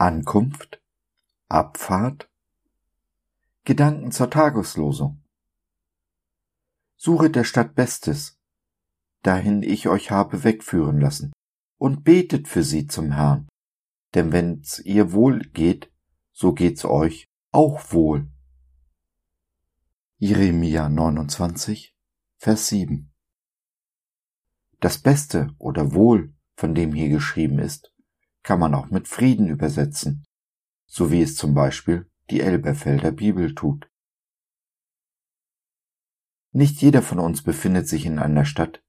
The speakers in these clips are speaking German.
Ankunft, Abfahrt, Gedanken zur Tageslosung. Suche der Stadt Bestes, dahin ich euch habe wegführen lassen, und betet für sie zum Herrn, denn wenn's ihr wohl geht, so geht's euch auch wohl. Jeremia 29, Vers 7 Das Beste oder Wohl, von dem hier geschrieben ist, kann man auch mit Frieden übersetzen, so wie es zum Beispiel die Elberfelder Bibel tut. Nicht jeder von uns befindet sich in einer Stadt,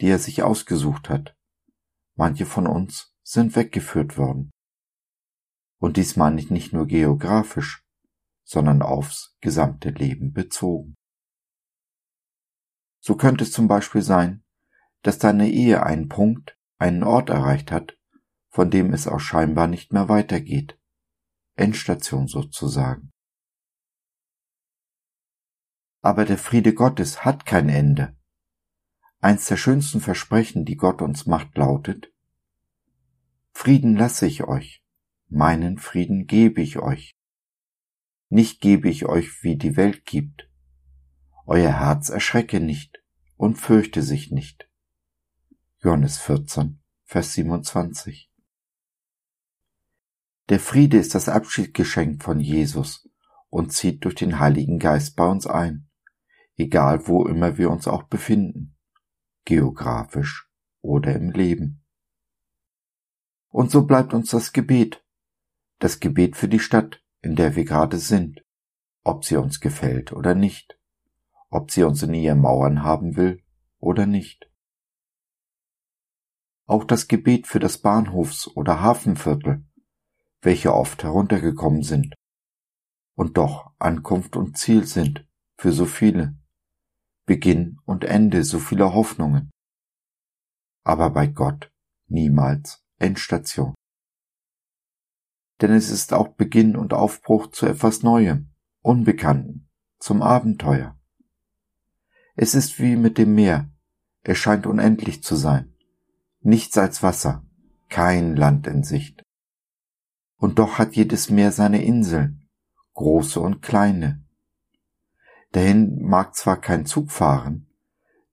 die er sich ausgesucht hat. Manche von uns sind weggeführt worden. Und dies meine ich nicht nur geografisch, sondern aufs gesamte Leben bezogen. So könnte es zum Beispiel sein, dass deine Ehe einen Punkt, einen Ort erreicht hat, von dem es auch scheinbar nicht mehr weitergeht. Endstation sozusagen. Aber der Friede Gottes hat kein Ende. Eins der schönsten Versprechen, die Gott uns macht, lautet, Frieden lasse ich euch, meinen Frieden gebe ich euch. Nicht gebe ich euch, wie die Welt gibt. Euer Herz erschrecke nicht und fürchte sich nicht. Johannes 14, Vers 27. Der Friede ist das Abschiedsgeschenk von Jesus und zieht durch den Heiligen Geist bei uns ein, egal wo immer wir uns auch befinden, geografisch oder im Leben. Und so bleibt uns das Gebet, das Gebet für die Stadt, in der wir gerade sind, ob sie uns gefällt oder nicht, ob sie uns in ihren Mauern haben will oder nicht. Auch das Gebet für das Bahnhofs- oder Hafenviertel welche oft heruntergekommen sind und doch Ankunft und Ziel sind für so viele, Beginn und Ende so vieler Hoffnungen, aber bei Gott niemals Endstation. Denn es ist auch Beginn und Aufbruch zu etwas Neuem, Unbekannten, zum Abenteuer. Es ist wie mit dem Meer, es scheint unendlich zu sein, nichts als Wasser, kein Land in Sicht und doch hat jedes Meer seine Inseln, große und kleine. Dahin mag zwar kein Zug fahren,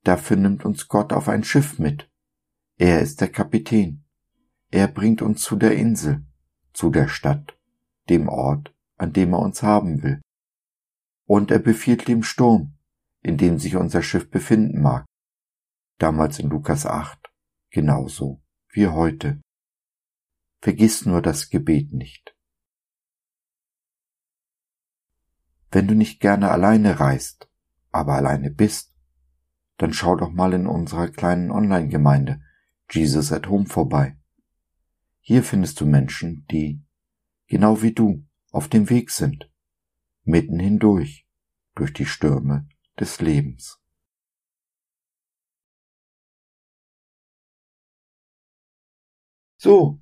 dafür nimmt uns Gott auf ein Schiff mit. Er ist der Kapitän. Er bringt uns zu der Insel, zu der Stadt, dem Ort, an dem er uns haben will. Und er befiehlt dem Sturm, in dem sich unser Schiff befinden mag. Damals in Lukas 8, genauso wie heute. Vergiss nur das Gebet nicht. Wenn du nicht gerne alleine reist, aber alleine bist, dann schau doch mal in unserer kleinen Online-Gemeinde Jesus at Home vorbei. Hier findest du Menschen, die, genau wie du, auf dem Weg sind, mitten hindurch, durch die Stürme des Lebens. So,